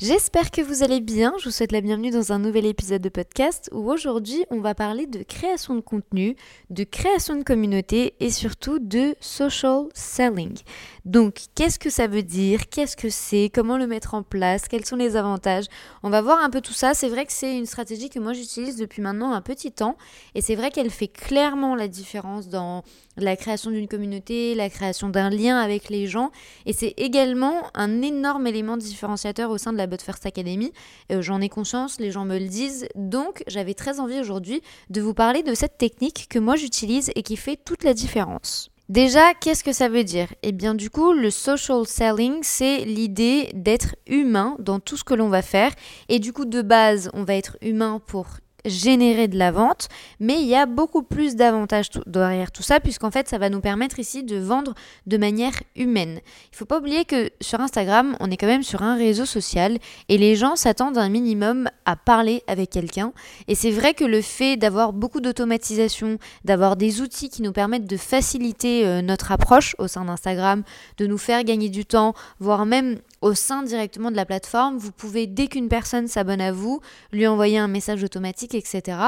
J'espère que vous allez bien, je vous souhaite la bienvenue dans un nouvel épisode de podcast où aujourd'hui on va parler de création de contenu, de création de communauté et surtout de social selling. Donc qu'est-ce que ça veut dire, qu'est-ce que c'est, comment le mettre en place, quels sont les avantages? On va voir un peu tout ça, c'est vrai que c'est une stratégie que moi j'utilise depuis maintenant un petit temps et c'est vrai qu'elle fait clairement la différence dans la création d'une communauté, la création d'un lien avec les gens et c'est également un énorme élément différenciateur au sein de la But First Academy. Euh, j'en ai conscience, les gens me le disent. Donc, j'avais très envie aujourd'hui de vous parler de cette technique que moi j'utilise et qui fait toute la différence. Déjà, qu'est-ce que ça veut dire? Eh bien, du coup, le social selling, c'est l'idée d'être humain dans tout ce que l'on va faire. Et du coup, de base, on va être humain pour générer de la vente, mais il y a beaucoup plus d'avantages derrière tout ça, puisqu'en fait, ça va nous permettre ici de vendre de manière humaine. Il faut pas oublier que sur Instagram, on est quand même sur un réseau social et les gens s'attendent un minimum à parler avec quelqu'un. Et c'est vrai que le fait d'avoir beaucoup d'automatisation, d'avoir des outils qui nous permettent de faciliter euh, notre approche au sein d'Instagram, de nous faire gagner du temps, voire même au sein directement de la plateforme, vous pouvez, dès qu'une personne s'abonne à vous, lui envoyer un message automatique, etc.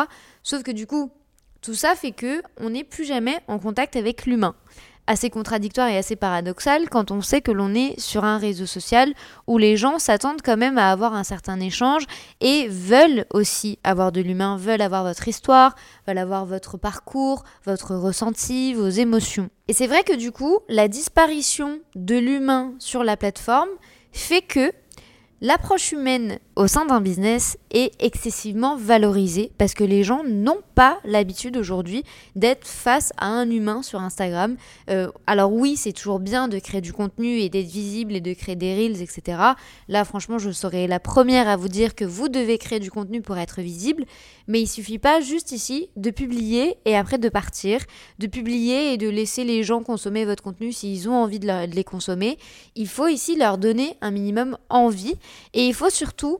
Sauf que du coup, tout ça fait que on n'est plus jamais en contact avec l'humain. Assez contradictoire et assez paradoxal quand on sait que l'on est sur un réseau social où les gens s'attendent quand même à avoir un certain échange et veulent aussi avoir de l'humain, veulent avoir votre histoire, veulent avoir votre parcours, votre ressenti, vos émotions. Et c'est vrai que du coup, la disparition de l'humain sur la plateforme, fait que l'approche humaine au sein d'un business est excessivement valorisée parce que les gens n'ont pas l'habitude aujourd'hui d'être face à un humain sur Instagram. Euh, alors oui, c'est toujours bien de créer du contenu et d'être visible et de créer des reels, etc. Là, franchement, je serais la première à vous dire que vous devez créer du contenu pour être visible, mais il suffit pas juste ici de publier et après de partir, de publier et de laisser les gens consommer votre contenu s'ils ont envie de les consommer. Il faut ici leur donner un minimum envie et il faut surtout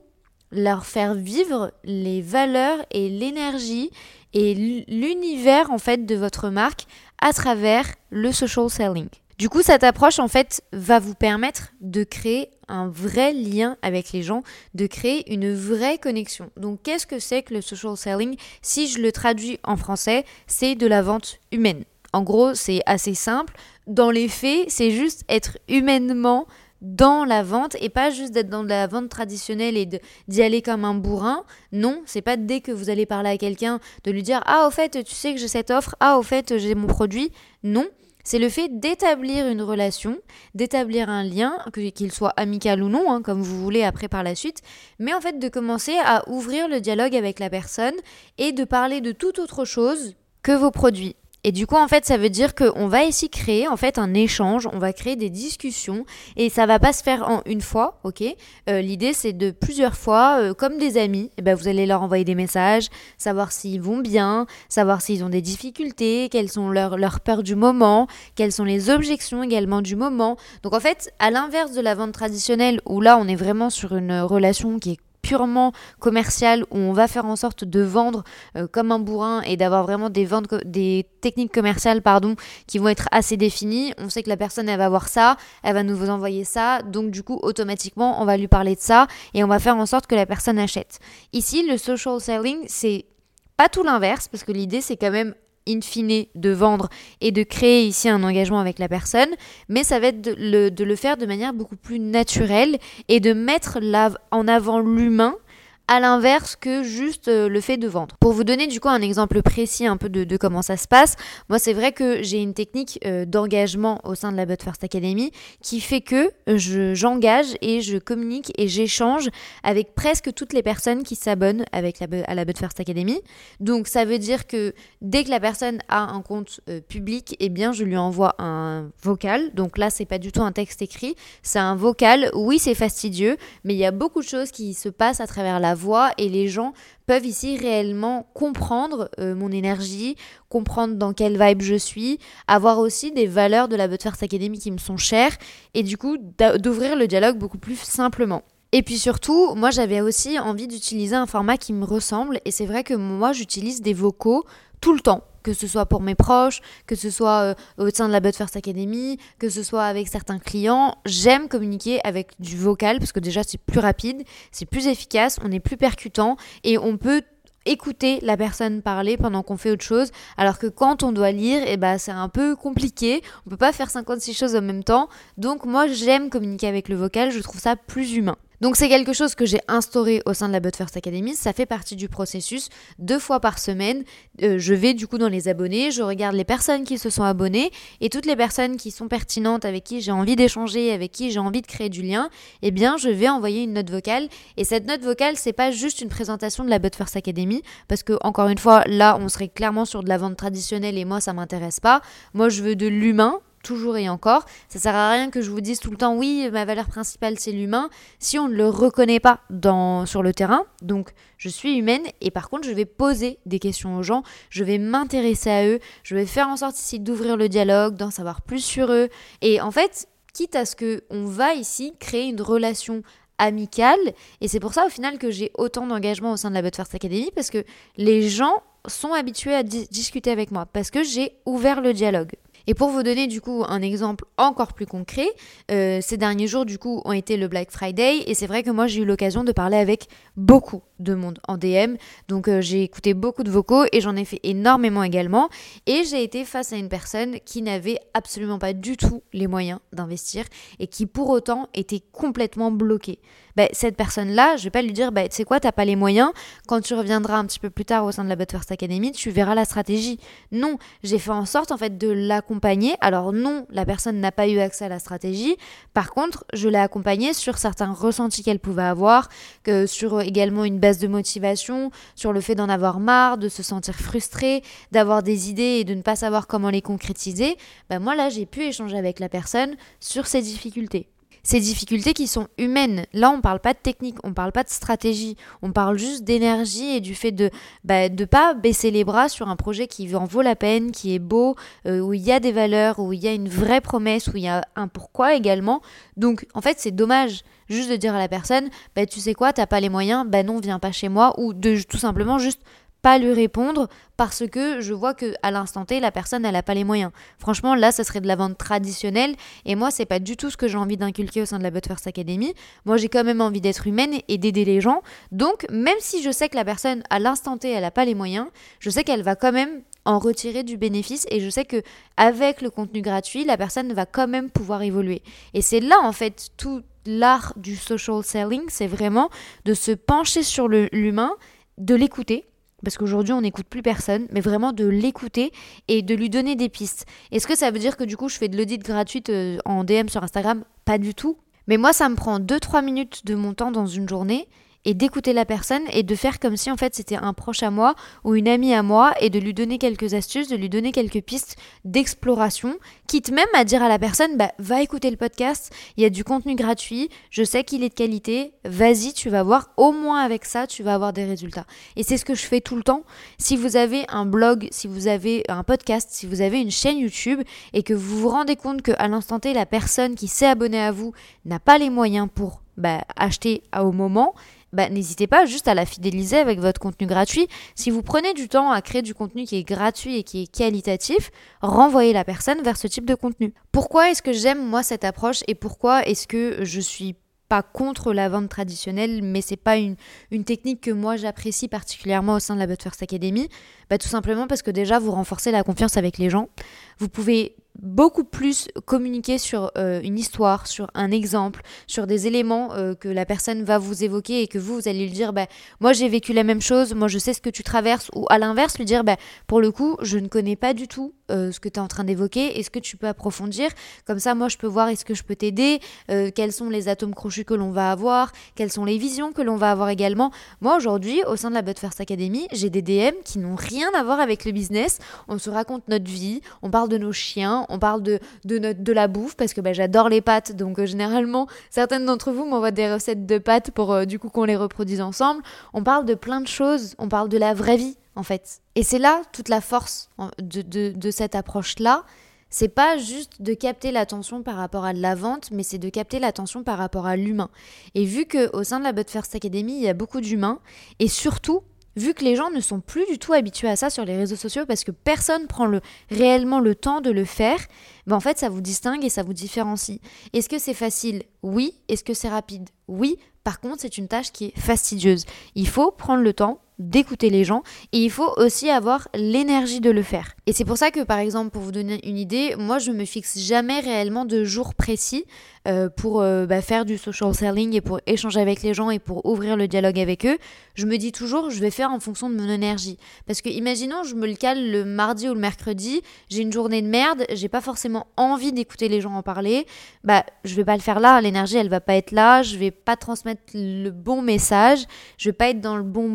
leur faire vivre les valeurs et l'énergie et l'univers en fait de votre marque à travers le social selling. Du coup, cette approche en fait va vous permettre de créer un vrai lien avec les gens, de créer une vraie connexion. Donc, qu'est-ce que c'est que le social selling? Si je le traduis en français, c'est de la vente humaine. En gros, c'est assez simple. Dans les faits, c'est juste être humainement dans la vente et pas juste d'être dans la vente traditionnelle et d'y aller comme un bourrin. Non, c'est pas dès que vous allez parler à quelqu'un de lui dire Ah, au fait, tu sais que j'ai cette offre, ah, au fait, j'ai mon produit. Non, c'est le fait d'établir une relation, d'établir un lien, qu'il soit amical ou non, hein, comme vous voulez après par la suite, mais en fait de commencer à ouvrir le dialogue avec la personne et de parler de toute autre chose que vos produits. Et du coup, en fait, ça veut dire qu'on va ici créer en fait un échange, on va créer des discussions et ça va pas se faire en une fois, ok? Euh, L'idée, c'est de plusieurs fois, euh, comme des amis, et eh ben, vous allez leur envoyer des messages, savoir s'ils vont bien, savoir s'ils ont des difficultés, quelles sont leurs, leurs peurs du moment, quelles sont les objections également du moment. Donc en fait, à l'inverse de la vente traditionnelle où là, on est vraiment sur une relation qui est purement commercial où on va faire en sorte de vendre euh, comme un bourrin et d'avoir vraiment des ventes des techniques commerciales pardon qui vont être assez définies. On sait que la personne elle va voir ça elle va nous envoyer ça donc du coup automatiquement on va lui parler de ça et on va faire en sorte que la personne achète. Ici le social selling c'est pas tout l'inverse parce que l'idée c'est quand même in fine de vendre et de créer ici un engagement avec la personne, mais ça va être de le, faire de manière beaucoup plus naturelle et de mettre en avant l'humain à l'inverse que juste euh, le fait de vendre. Pour vous donner du coup un exemple précis un peu de, comment ça se passe, moi c'est vrai que j'ai une technique euh, d'engagement au sein de la But First Academy qui fait que j'engage et je communique et j'échange avec presque toutes les personnes qui s'abonnent à la But First Academy. Donc ça veut dire que dès que la personne a un compte euh, public, eh bien je lui envoie un vocal. Donc là c'est pas du tout un texte écrit, c'est un vocal. Oui c'est fastidieux, mais il y a beaucoup de choses qui se passent à travers la et les gens peuvent ici réellement comprendre euh, mon énergie, comprendre dans quelle vibe je suis, avoir aussi des valeurs de la But First Academy qui me sont chères et du coup d'ouvrir le dialogue beaucoup plus simplement. Et puis surtout, moi j'avais aussi envie d'utiliser un format qui me ressemble et c'est vrai que moi j'utilise des vocaux tout le temps que ce soit pour mes proches, que ce soit euh, au sein de la But First Academy, que ce soit avec certains clients. J'aime communiquer avec du vocal parce que déjà c'est plus rapide, c'est plus efficace, on est plus percutant et on peut écouter la personne parler pendant qu'on fait autre chose. Alors que quand on doit lire eh ben c'est un peu compliqué. On peut pas faire 56 choses en même temps. Donc moi j'aime communiquer avec le vocal. Je trouve ça plus humain donc c'est quelque chose que j'ai instauré au sein de la But First Academy, ça fait partie du processus. Deux fois par semaine, euh, je vais du coup dans les abonnés, je regarde les personnes qui se sont abonnées et toutes les personnes qui sont pertinentes, avec qui j'ai envie d'échanger, avec qui j'ai envie de créer du lien, eh bien je vais envoyer une note vocale. Et cette note vocale, c'est pas juste une présentation de la But First Academy, parce que encore une fois, là on serait clairement sur de la vente traditionnelle et moi ça m'intéresse pas. Moi je veux de l'humain, toujours et encore. Ça sert à rien que je vous dise tout le temps oui, ma valeur principale c'est l'humain si on ne le reconnaît pas dans sur le terrain. Donc je suis humaine et par contre je vais poser des questions aux gens, je vais m'intéresser à eux, je vais faire en sorte ici d'ouvrir le dialogue, d'en savoir plus sur eux et en fait, quitte à ce que on va ici créer une relation amicale et c'est pour ça au final que j'ai autant d'engagement au sein de la But First Academy parce que les gens sont habitués à discuter avec moi parce que j'ai ouvert le dialogue. Et pour vous donner du coup un exemple encore plus concret, euh, ces derniers jours du coup ont été le Black Friday et c'est vrai que moi j'ai eu l'occasion de parler avec beaucoup de monde en DM. Donc euh, j'ai écouté beaucoup de vocaux et j'en ai fait énormément également. Et j'ai été face à une personne qui n'avait absolument pas du tout les moyens d'investir et qui pour autant était complètement bloquée. Ben, cette personne-là, je vais pas lui dire, bah, tu sais quoi, t'as pas les moyens, quand tu reviendras un petit peu plus tard au sein de la But First Academy, tu verras la stratégie. Non, j'ai fait en sorte en fait de l'accompagner. Alors non, la personne n'a pas eu accès à la stratégie. Par contre, je l'ai accompagnée sur certains ressentis qu'elle pouvait avoir, sur également une baisse de motivation, sur le fait d'en avoir marre, de se sentir frustrée, d'avoir des idées et de ne pas savoir comment les concrétiser. Ben moi là, j'ai pu échanger avec la personne sur ces difficultés ces difficultés qui sont humaines. Là, on parle pas de technique, on parle pas de stratégie, on parle juste d'énergie et du fait de bah, de pas baisser les bras sur un projet qui en vaut la peine, qui est beau, euh, où il y a des valeurs, où il y a une vraie promesse, où il y a un pourquoi également. Donc, en fait, c'est dommage juste de dire à la personne, bah tu sais quoi, t'as pas les moyens, bah non, viens pas chez moi, ou de tout simplement juste pas lui répondre parce que je vois que à l'instant T la personne elle a pas les moyens. Franchement là ça serait de la vente traditionnelle et moi c'est pas du tout ce que j'ai envie d'inculquer au sein de la But First Academy. Moi j'ai quand même envie d'être humaine et d'aider les gens. Donc même si je sais que la personne à l'instant T elle a pas les moyens, je sais qu'elle va quand même en retirer du bénéfice et je sais que avec le contenu gratuit, la personne va quand même pouvoir évoluer. Et c'est là en fait tout l'art du social selling, c'est vraiment de se pencher sur l'humain, de l'écouter parce qu'aujourd'hui on n'écoute plus personne, mais vraiment de l'écouter et de lui donner des pistes. Est-ce que ça veut dire que du coup je fais de l'audit gratuite euh, en DM sur Instagram? Pas du tout. Mais moi ça me prend 2-3 minutes de mon temps dans une journée et d'écouter la personne et de faire comme si en fait c'était un proche à moi ou une amie à moi et de lui donner quelques astuces, de lui donner quelques pistes d'exploration, quitte même à dire à la personne bah va écouter le podcast, il y a du contenu gratuit, je sais qu'il est de qualité, vas-y, tu vas voir au moins avec ça, tu vas avoir des résultats. Et c'est ce que je fais tout le temps. Si vous avez un blog, si vous avez un podcast, si vous avez une chaîne YouTube et que vous vous rendez compte qu'à l'instant T la personne qui s'est abonnée à vous n'a pas les moyens pour bah, acheter au moment, bah, n'hésitez pas juste à la fidéliser avec votre contenu gratuit. Si vous prenez du temps à créer du contenu qui est gratuit et qui est qualitatif, renvoyez la personne vers ce type de contenu. Pourquoi est-ce que j'aime moi cette approche et pourquoi est-ce que je suis pas contre la vente traditionnelle, mais c'est pas une, une, technique que moi j'apprécie particulièrement au sein de la But First Academy? Bah, tout simplement parce que déjà vous renforcez la confiance avec les gens. Vous pouvez beaucoup plus communiquer sur euh, une histoire, sur un exemple, sur des éléments euh, que la personne va vous évoquer et que vous, vous allez lui dire, bah, moi j'ai vécu la même chose, moi je sais ce que tu traverses, ou à l'inverse, lui dire, bah, pour le coup, je ne connais pas du tout euh, ce que tu es en train d'évoquer, est-ce que tu peux approfondir? Comme ça, moi je peux voir est-ce que je peux t'aider, quels sont les atomes crochus que l'on va avoir, quelles sont les visions que l'on va avoir également? Moi aujourd'hui, au sein de la But First Academy, j'ai des DM qui n'ont rien à voir avec le business, on se raconte notre vie, on parle de nos chiens, on parle de, de, de la bouffe, parce que bah, j'adore les pâtes, donc euh, généralement, certaines d'entre vous m'envoient des recettes de pâtes pour euh, du coup qu'on les reproduise ensemble. On parle de plein de choses, on parle de la vraie vie, en fait. Et c'est là toute la force de, de, de cette approche-là, c'est pas juste de capter l'attention par rapport à la vente, mais c'est de capter l'attention par rapport à l'humain. Et vu que au sein de la But First Academy, il y a beaucoup d'humains, et surtout, vu que les gens ne sont plus du tout habitués à ça sur les réseaux sociaux parce que personne prend le, réellement le temps de le faire, ben en fait ça vous distingue et ça vous différencie. Est-ce que c'est facile? Oui. Est-ce que c'est rapide? Oui. Par contre, c'est une tâche qui est fastidieuse. Il faut prendre le temps d'écouter les gens et il faut aussi avoir l'énergie de le faire. Et c'est pour ça que par exemple, pour vous donner une idée, moi je me fixe jamais réellement de jour précis euh, pour euh, bah, faire du social selling et pour échanger avec les gens et pour ouvrir le dialogue avec eux. Je me dis toujours, je vais faire en fonction de mon énergie. Parce que imaginons, je me le cale le mardi ou le mercredi, j'ai une journée de merde, j'ai pas forcément envie d'écouter les gens en parler, bah je vais pas le faire là, l'énergie elle va pas être là, je vais pas transmettre le bon message, je vais pas être dans le bon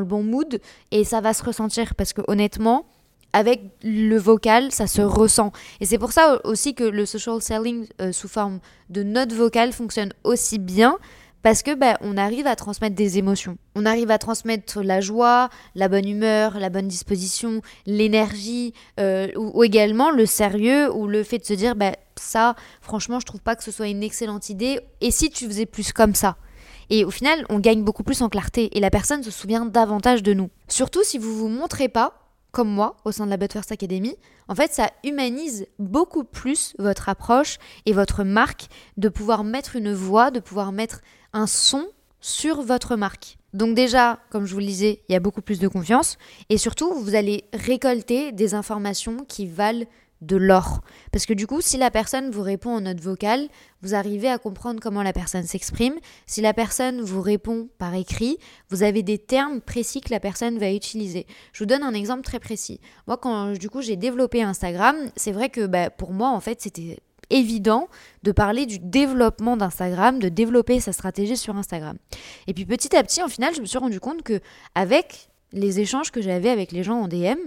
le bon mood et ça va se ressentir parce que honnêtement, avec le vocal, ça se ressent. Et c'est pour ça aussi que le social selling euh, sous forme de note vocale fonctionne aussi bien parce que bah, on arrive à transmettre des émotions. On arrive à transmettre la joie, la bonne humeur, la bonne disposition, l'énergie, euh, ou, également le sérieux ou le fait de se dire bah, ça, franchement, je trouve pas que ce soit une excellente idée. Et si tu faisais plus comme ça? Et au final, on gagne beaucoup plus en clarté et la personne se souvient davantage de nous. Surtout si vous vous montrez pas, comme moi, au sein de la But First Academy, en fait, ça humanise beaucoup plus votre approche et votre marque de pouvoir mettre une voix, de pouvoir mettre un son sur votre marque. Donc déjà, comme je vous le disais, il y a beaucoup plus de confiance et surtout, vous allez récolter des informations qui valent de l'or. Parce que du coup, si la personne vous répond en note vocale, vous arrivez à comprendre comment la personne s'exprime. Si la personne vous répond par écrit, vous avez des termes précis que la personne va utiliser. Je vous donne un exemple très précis. Moi, quand du coup j'ai développé Instagram, c'est vrai que bah, pour moi, en fait, c'était évident de parler du développement d'Instagram, de développer sa stratégie sur Instagram. Et puis petit à petit, en final, je me suis rendu compte que avec les échanges que j'avais avec les gens en DM,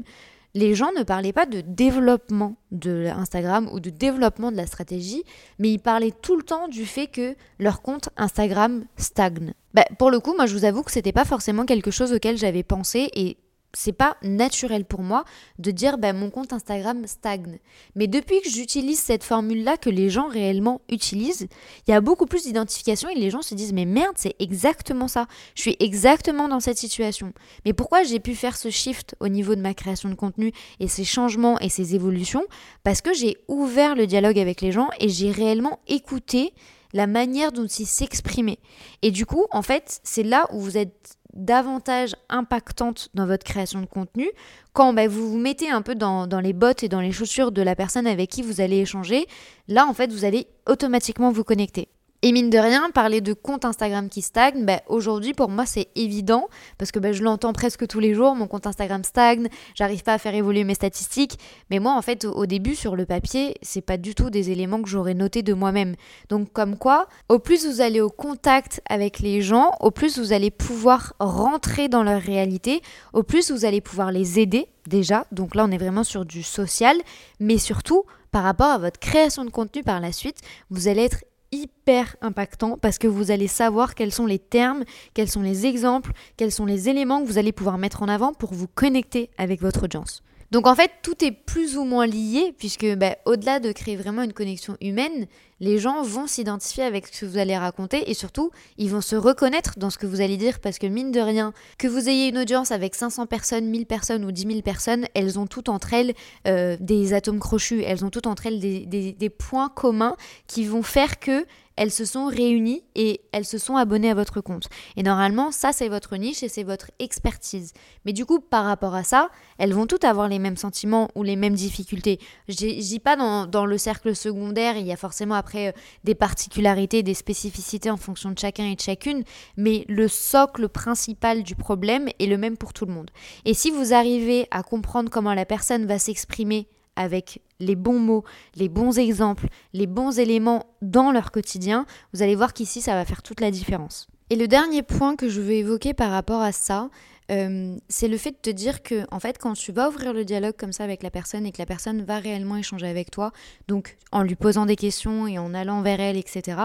les gens ne parlaient pas de développement de Instagram ou de développement de la stratégie, mais ils parlaient tout le temps du fait que leur compte Instagram stagne. Bah, pour le coup, moi je vous avoue que c'était pas forcément quelque chose auquel j'avais pensé et c'est pas naturel pour moi de dire ben, mon compte Instagram stagne. Mais depuis que j'utilise cette formule-là que les gens réellement utilisent, il y a beaucoup plus d'identification et les gens se disent mais merde, c'est exactement ça. Je suis exactement dans cette situation. Mais pourquoi j'ai pu faire ce shift au niveau de ma création de contenu et ces changements et ces évolutions? Parce que j'ai ouvert le dialogue avec les gens et j'ai réellement écouté la manière dont ils s'exprimaient. Et du coup, en fait, c'est là où vous êtes davantage impactante dans votre création de contenu quand bah, vous vous mettez un peu dans, dans, les bottes et dans les chaussures de la personne avec qui vous allez échanger. Là, en fait, vous allez automatiquement vous connecter. Et mine de rien, parler de compte Instagram qui stagne, bah, aujourd'hui pour moi c'est évident parce que bah, je l'entends presque tous les jours, mon compte Instagram stagne, j'arrive pas à faire évoluer mes statistiques, mais moi en fait au début sur le papier, c'est pas du tout des éléments que j'aurais notés de moi-même. Donc comme quoi, au plus vous allez au contact avec les gens, au plus vous allez pouvoir rentrer dans leur réalité, au plus vous allez pouvoir les aider déjà. Donc là on est vraiment sur du social, mais surtout par rapport à votre création de contenu par la suite, vous allez être hyper impactant parce que vous allez savoir quels sont les termes, quels sont les exemples, quels sont les éléments que vous allez pouvoir mettre en avant pour vous connecter avec votre audience. Donc en fait, tout est plus ou moins lié, puisque bah, au-delà de créer vraiment une connexion humaine, les gens vont s'identifier avec ce que vous allez raconter et surtout, ils vont se reconnaître dans ce que vous allez dire, parce que mine de rien, que vous ayez une audience avec 500 personnes, 1000 personnes ou 10 000 personnes, elles ont toutes entre elles euh, des atomes crochus, elles ont toutes entre elles des, points communs qui vont faire que elles se sont réunies et elles se sont abonnées à votre compte. Et normalement, ça, c'est votre niche et c'est votre expertise. Mais du coup, par rapport à ça, elles vont toutes avoir les mêmes sentiments ou les mêmes difficultés. Je dis pas dans, dans, le cercle secondaire, il y a forcément après euh, des particularités, des spécificités en fonction de chacun et de chacune, mais le socle principal du problème est le même pour tout le monde. Et si vous arrivez à comprendre comment la personne va s'exprimer avec les bons mots, les bons exemples, les bons éléments dans leur quotidien, vous allez voir qu'ici, ça va faire toute la différence. Et le dernier point que je veux évoquer par rapport à ça, euh, c'est le fait de te dire que, en fait, quand tu vas ouvrir le dialogue comme ça avec la personne et que la personne va réellement échanger avec toi, donc en lui posant des questions et en allant vers elle, etc.,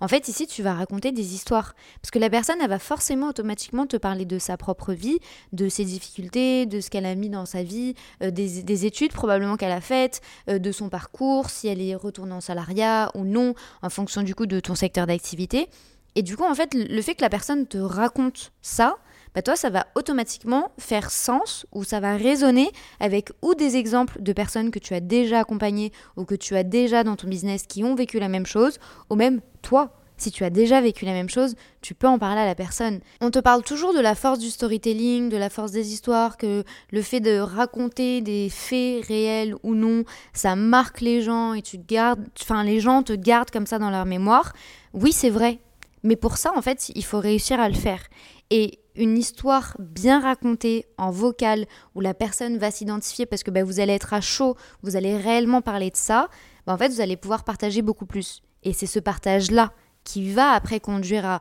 en fait, ici, tu vas raconter des histoires. Parce que la personne, elle va forcément automatiquement te parler de sa propre vie, de ses difficultés, de ce qu'elle a mis dans sa vie, euh, des, études probablement qu'elle a faites, euh, de son parcours, si elle est retournée en salariat ou non, en fonction du coup de ton secteur d'activité. Et du coup, en fait, le fait que la personne te raconte ça, bah toi, ça va automatiquement faire sens ou ça va résonner avec ou des exemples de personnes que tu as déjà accompagnées ou que tu as déjà dans ton business qui ont vécu la même chose, ou même toi. Si tu as déjà vécu la même chose, tu peux en parler à la personne. On te parle toujours de la force du storytelling, de la force des histoires, que le fait de raconter des faits réels ou non, ça marque les gens et tu gardes, enfin les gens te gardent comme ça dans leur mémoire. Oui, c'est vrai. Mais pour ça, en fait, il faut réussir à le faire. Et une histoire bien racontée en vocal où la personne va s'identifier parce que bah, vous allez être à chaud, vous allez réellement parler de ça, bah, en fait vous allez pouvoir partager beaucoup plus. Et c'est ce partage-là qui va après conduire à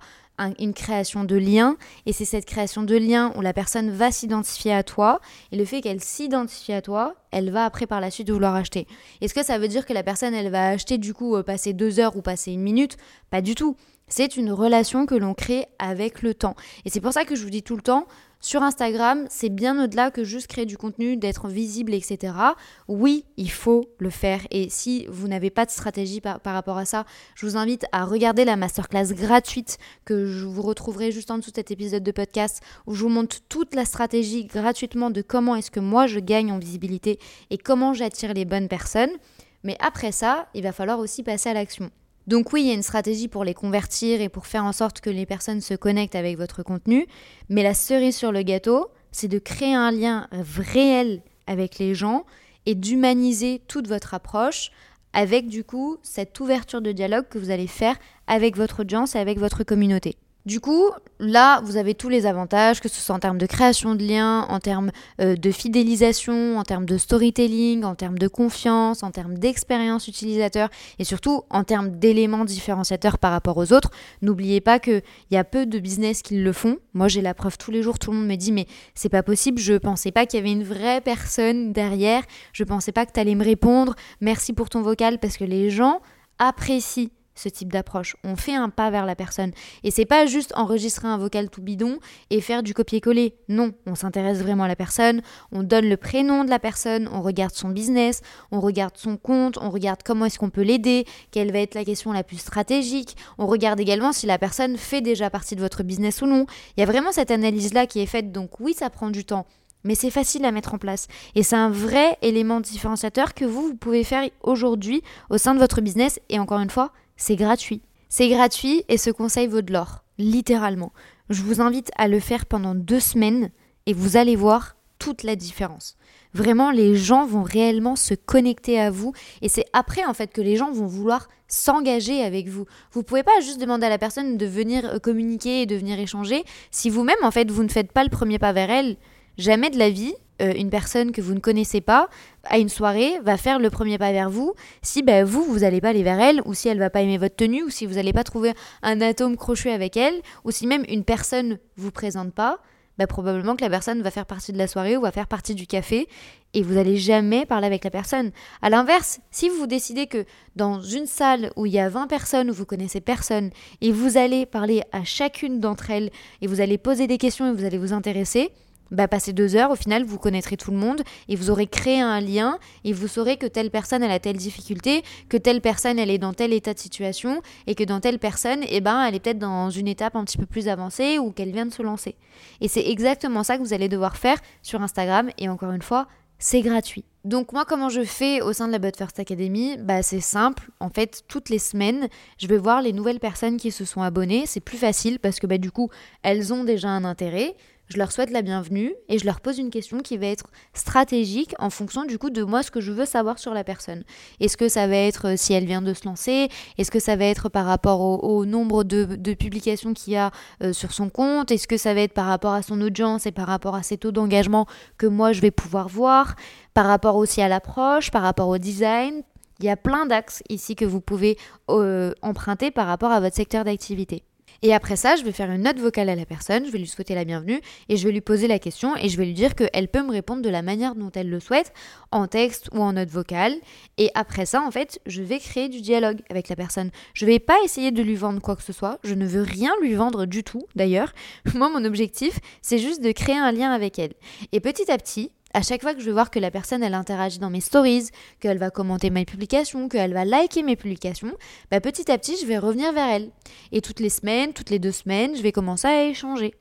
une création de lien et c'est cette création de lien où la personne va s'identifier à toi et le fait qu'elle s'identifie à toi elle va après par la suite vouloir acheter. Est-ce que ça veut dire que la personne elle va acheter du coup euh, passer deux heures ou passer une minute? Pas du tout c'est une relation que l'on crée avec le temps. Et c'est pour ça que je vous dis tout le temps, sur Instagram, c'est bien au-delà que juste créer du contenu, d'être visible, etc. Oui, il faut le faire. Et si vous n'avez pas de stratégie par, rapport à ça, je vous invite à regarder la masterclass gratuite que je vous retrouverai juste en dessous de cet épisode de podcast où je vous montre toute la stratégie gratuitement de comment est-ce que moi je gagne en visibilité et comment j'attire les bonnes personnes. Mais après ça, il va falloir aussi passer à l'action. Donc oui, il y a une stratégie pour les convertir et pour faire en sorte que les personnes se connectent avec votre contenu, mais la cerise sur le gâteau, c'est de créer un lien réel avec les gens et d'humaniser toute votre approche avec du coup cette ouverture de dialogue que vous allez faire avec votre audience et avec votre communauté. Du coup, là, vous avez tous les avantages, que ce soit en termes de création de liens, en termes euh, de fidélisation, en termes de storytelling, en termes de confiance, en termes d'expérience utilisateur et surtout en termes d'éléments différenciateurs par rapport aux autres. N'oubliez pas qu'il y a peu de business qui le font. Moi, j'ai la preuve tous les jours, tout le monde me dit mais c'est pas possible, je pensais pas qu'il y avait une vraie personne derrière, je pensais pas que tu allais me répondre, merci pour ton vocal parce que les gens apprécient ce type d'approche. On fait un pas vers la personne. Et c'est pas juste enregistrer un vocal tout bidon et faire du copier-coller. Non, on s'intéresse vraiment à la personne, on donne le prénom de la personne, on regarde son business, on regarde son compte, on regarde comment est-ce qu'on peut l'aider, quelle va être la question la plus stratégique, on regarde également si la personne fait déjà partie de votre business ou non. Il y a vraiment cette analyse-là qui est faite, donc oui, ça prend du temps. Mais c'est facile à mettre en place. Et c'est un vrai élément différenciateur que vous, vous pouvez faire aujourd'hui au sein de votre business. Et encore une fois, c'est gratuit. C'est gratuit et ce conseil vaut de l'or, littéralement. Je vous invite à le faire pendant deux semaines et vous allez voir toute la différence. Vraiment, les gens vont réellement se connecter à vous et c'est après en fait que les gens vont vouloir s'engager avec vous. Vous pouvez pas juste demander à la personne de venir euh, communiquer et de venir échanger si vous-même en fait vous ne faites pas le premier pas vers elle. Jamais de la vie, euh, une personne que vous ne connaissez pas à une soirée va faire le premier pas vers vous si ben, vous, vous n'allez pas aller vers elle, ou si elle va pas aimer votre tenue, ou si vous n'allez pas trouver un atome crochu avec elle, ou si même une personne vous présente pas, bah, probablement que la personne va faire partie de la soirée ou va faire partie du café et vous n'allez jamais parler avec la personne. À l'inverse, si vous décidez que dans une salle où il y a 20 personnes où vous connaissez personne et vous allez parler à chacune d'entre elles et vous allez poser des questions et vous allez vous intéresser, bah, passer deux heures, au final, vous connaîtrez tout le monde et vous aurez créé un lien et vous saurez que telle personne, elle a telle difficulté, que telle personne, elle est dans tel état de situation et que dans telle personne, eh ben, elle est peut-être dans une étape un petit peu plus avancée ou qu'elle vient de se lancer. Et c'est exactement ça que vous allez devoir faire sur Instagram et encore une fois, c'est gratuit. Donc moi, comment je fais au sein de la But First Academy? Bah, C'est simple. En fait, toutes les semaines, je vais voir les nouvelles personnes qui se sont abonnées. C'est plus facile parce que bah, du coup, elles ont déjà un intérêt je leur souhaite la bienvenue et je leur pose une question qui va être stratégique en fonction du coup de moi ce que je veux savoir sur la personne. Est-ce que ça va être euh, si elle vient de se lancer? Est-ce que ça va être par rapport au, nombre de, publications qu'il y a euh, sur son compte? Est-ce que ça va être par rapport à son audience et par rapport à ses taux d'engagement que moi je vais pouvoir voir? Par rapport aussi à l'approche, par rapport au design? Il y a plein d'axes ici que vous pouvez euh, emprunter par rapport à votre secteur d'activité. Et après ça, je vais faire une note vocale à la personne, je vais lui souhaiter la bienvenue et je vais lui poser la question et je vais lui dire qu'elle peut me répondre de la manière dont elle le souhaite, en texte ou en note vocale. Et après ça, en fait, je vais créer du dialogue avec la personne. Je vais pas essayer de lui vendre quoi que ce soit, je ne veux rien lui vendre du tout d'ailleurs. Moi, mon objectif, c'est juste de créer un lien avec elle. Et petit à petit, à chaque fois que je vais voir que la personne elle interagit dans mes stories, qu'elle va commenter mes publications, qu'elle va liker mes publications, bah petit à petit je vais revenir vers elle. Et toutes les semaines, toutes les deux semaines, je vais commencer à échanger.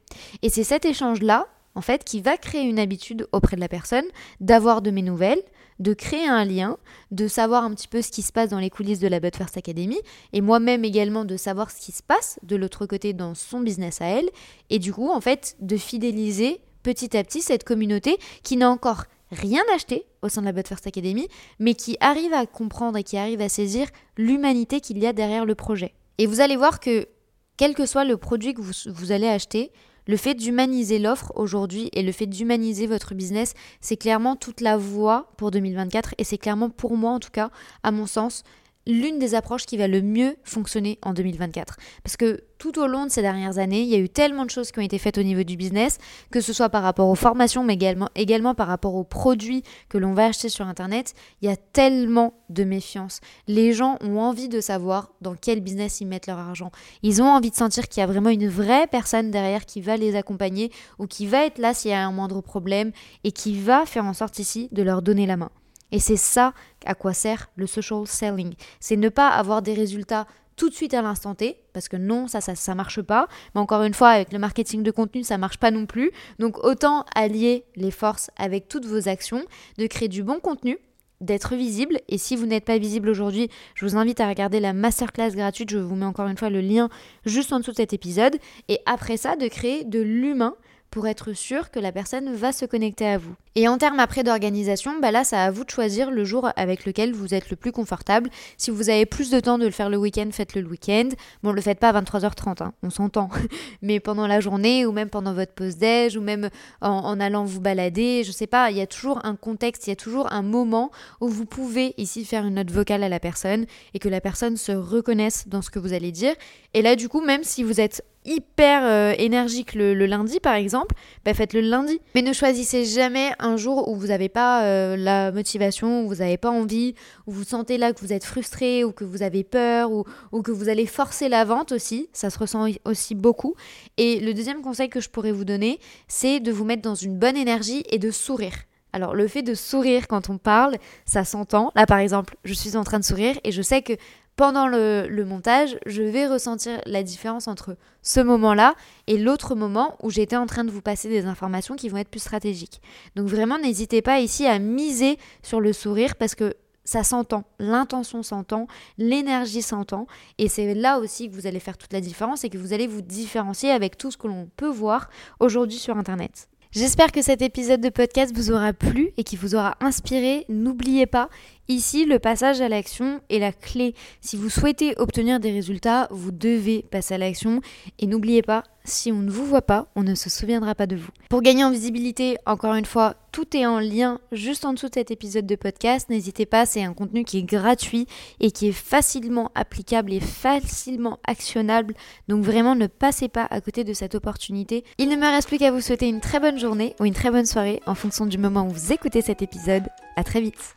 Et c'est cet échange-là, en fait, qui va créer une habitude auprès de la personne d'avoir de mes nouvelles, de créer un lien, de savoir un petit peu ce qui se passe dans les coulisses de la But First Academy, et moi-même également de savoir ce qui se passe de l'autre côté dans son business à elle, et du coup, en fait, de fidéliser petit à petit cette communauté qui n'a encore rien acheté au sein de la But First Academy, mais qui arrive à comprendre et qui arrive à saisir l'humanité qu'il y a derrière le projet. Et vous allez voir que, quel que soit le produit que vous, vous allez acheter, le fait d'humaniser l'offre aujourd'hui et le fait d'humaniser votre business, c'est clairement toute la voie pour 2024 et c'est clairement pour moi en tout cas, à mon sens, l'une des approches qui va le mieux fonctionner en 2024. Parce que tout au long de ces dernières années, il y a eu tellement de choses qui ont été faites au niveau du business, que ce soit par rapport aux formations, mais également, également par rapport aux produits que l'on va acheter sur Internet. Il y a tellement de méfiance. Les gens ont envie de savoir dans quel business ils mettent leur argent. Ils ont envie de sentir qu'il y a vraiment une vraie personne derrière qui va les accompagner ou qui va être là s'il y a un moindre problème et qui va faire en sorte ici de leur donner la main. Et c'est ça à quoi sert le social selling. C'est ne pas avoir des résultats tout de suite à l'instant T, parce que non, ça, ça, ça marche pas. Mais encore une fois, avec le marketing de contenu, ça marche pas non plus. Donc autant allier les forces avec toutes vos actions, de créer du bon contenu, d'être visible. Et si vous n'êtes pas visible aujourd'hui, je vous invite à regarder la masterclass gratuite. Je vous mets encore une fois le lien juste en dessous de cet épisode. Et après ça, de créer de l'humain pour être sûr que la personne va se connecter à vous. Et en termes après d'organisation, bah là, c'est à vous de choisir le jour avec lequel vous êtes le plus confortable. Si vous avez plus de temps de le faire le week-end, faites-le le week-end. Bon, le faites pas à 23h30, hein, on s'entend. Mais pendant la journée, ou même pendant votre pause déj, ou même en, allant vous balader, je sais pas, il y a toujours un contexte, il y a toujours un moment où vous pouvez ici faire une note vocale à la personne et que la personne se reconnaisse dans ce que vous allez dire. Et là, du coup, même si vous êtes hyper euh, énergique le, lundi par exemple, bah faites le lundi. Mais ne choisissez jamais un jour où vous n'avez pas euh, la motivation, où vous n'avez pas envie, où vous sentez là que vous êtes frustré ou que vous avez peur ou, ou, que vous allez forcer la vente aussi. Ça se ressent aussi beaucoup. Et le deuxième conseil que je pourrais vous donner, c'est de vous mettre dans une bonne énergie et de sourire. Alors le fait de sourire quand on parle, ça s'entend. Là par exemple, je suis en train de sourire et je sais que pendant le, montage, je vais ressentir la différence entre ce moment-là et l'autre moment où j'étais en train de vous passer des informations qui vont être plus stratégiques. Donc vraiment, n'hésitez pas ici à miser sur le sourire parce que ça s'entend, l'intention s'entend, l'énergie s'entend, et c'est là aussi que vous allez faire toute la différence et que vous allez vous différencier avec tout ce que l'on peut voir aujourd'hui sur Internet. J'espère que cet épisode de podcast vous aura plu et qu'il vous aura inspiré. N'oubliez pas, ici, le passage à l'action est la clé. Si vous souhaitez obtenir des résultats, vous devez passer à l'action. Et n'oubliez pas, si on ne vous voit pas, on ne se souviendra pas de vous. Pour gagner en visibilité, encore une fois, tout est en lien juste en dessous de cet épisode de podcast. N'hésitez pas, c'est un contenu qui est gratuit et qui est facilement applicable et facilement actionnable. Donc vraiment, ne passez pas à côté de cette opportunité. Il ne me reste plus qu'à vous souhaiter une très bonne journée ou une très bonne soirée en fonction du moment où vous écoutez cet épisode. À très vite.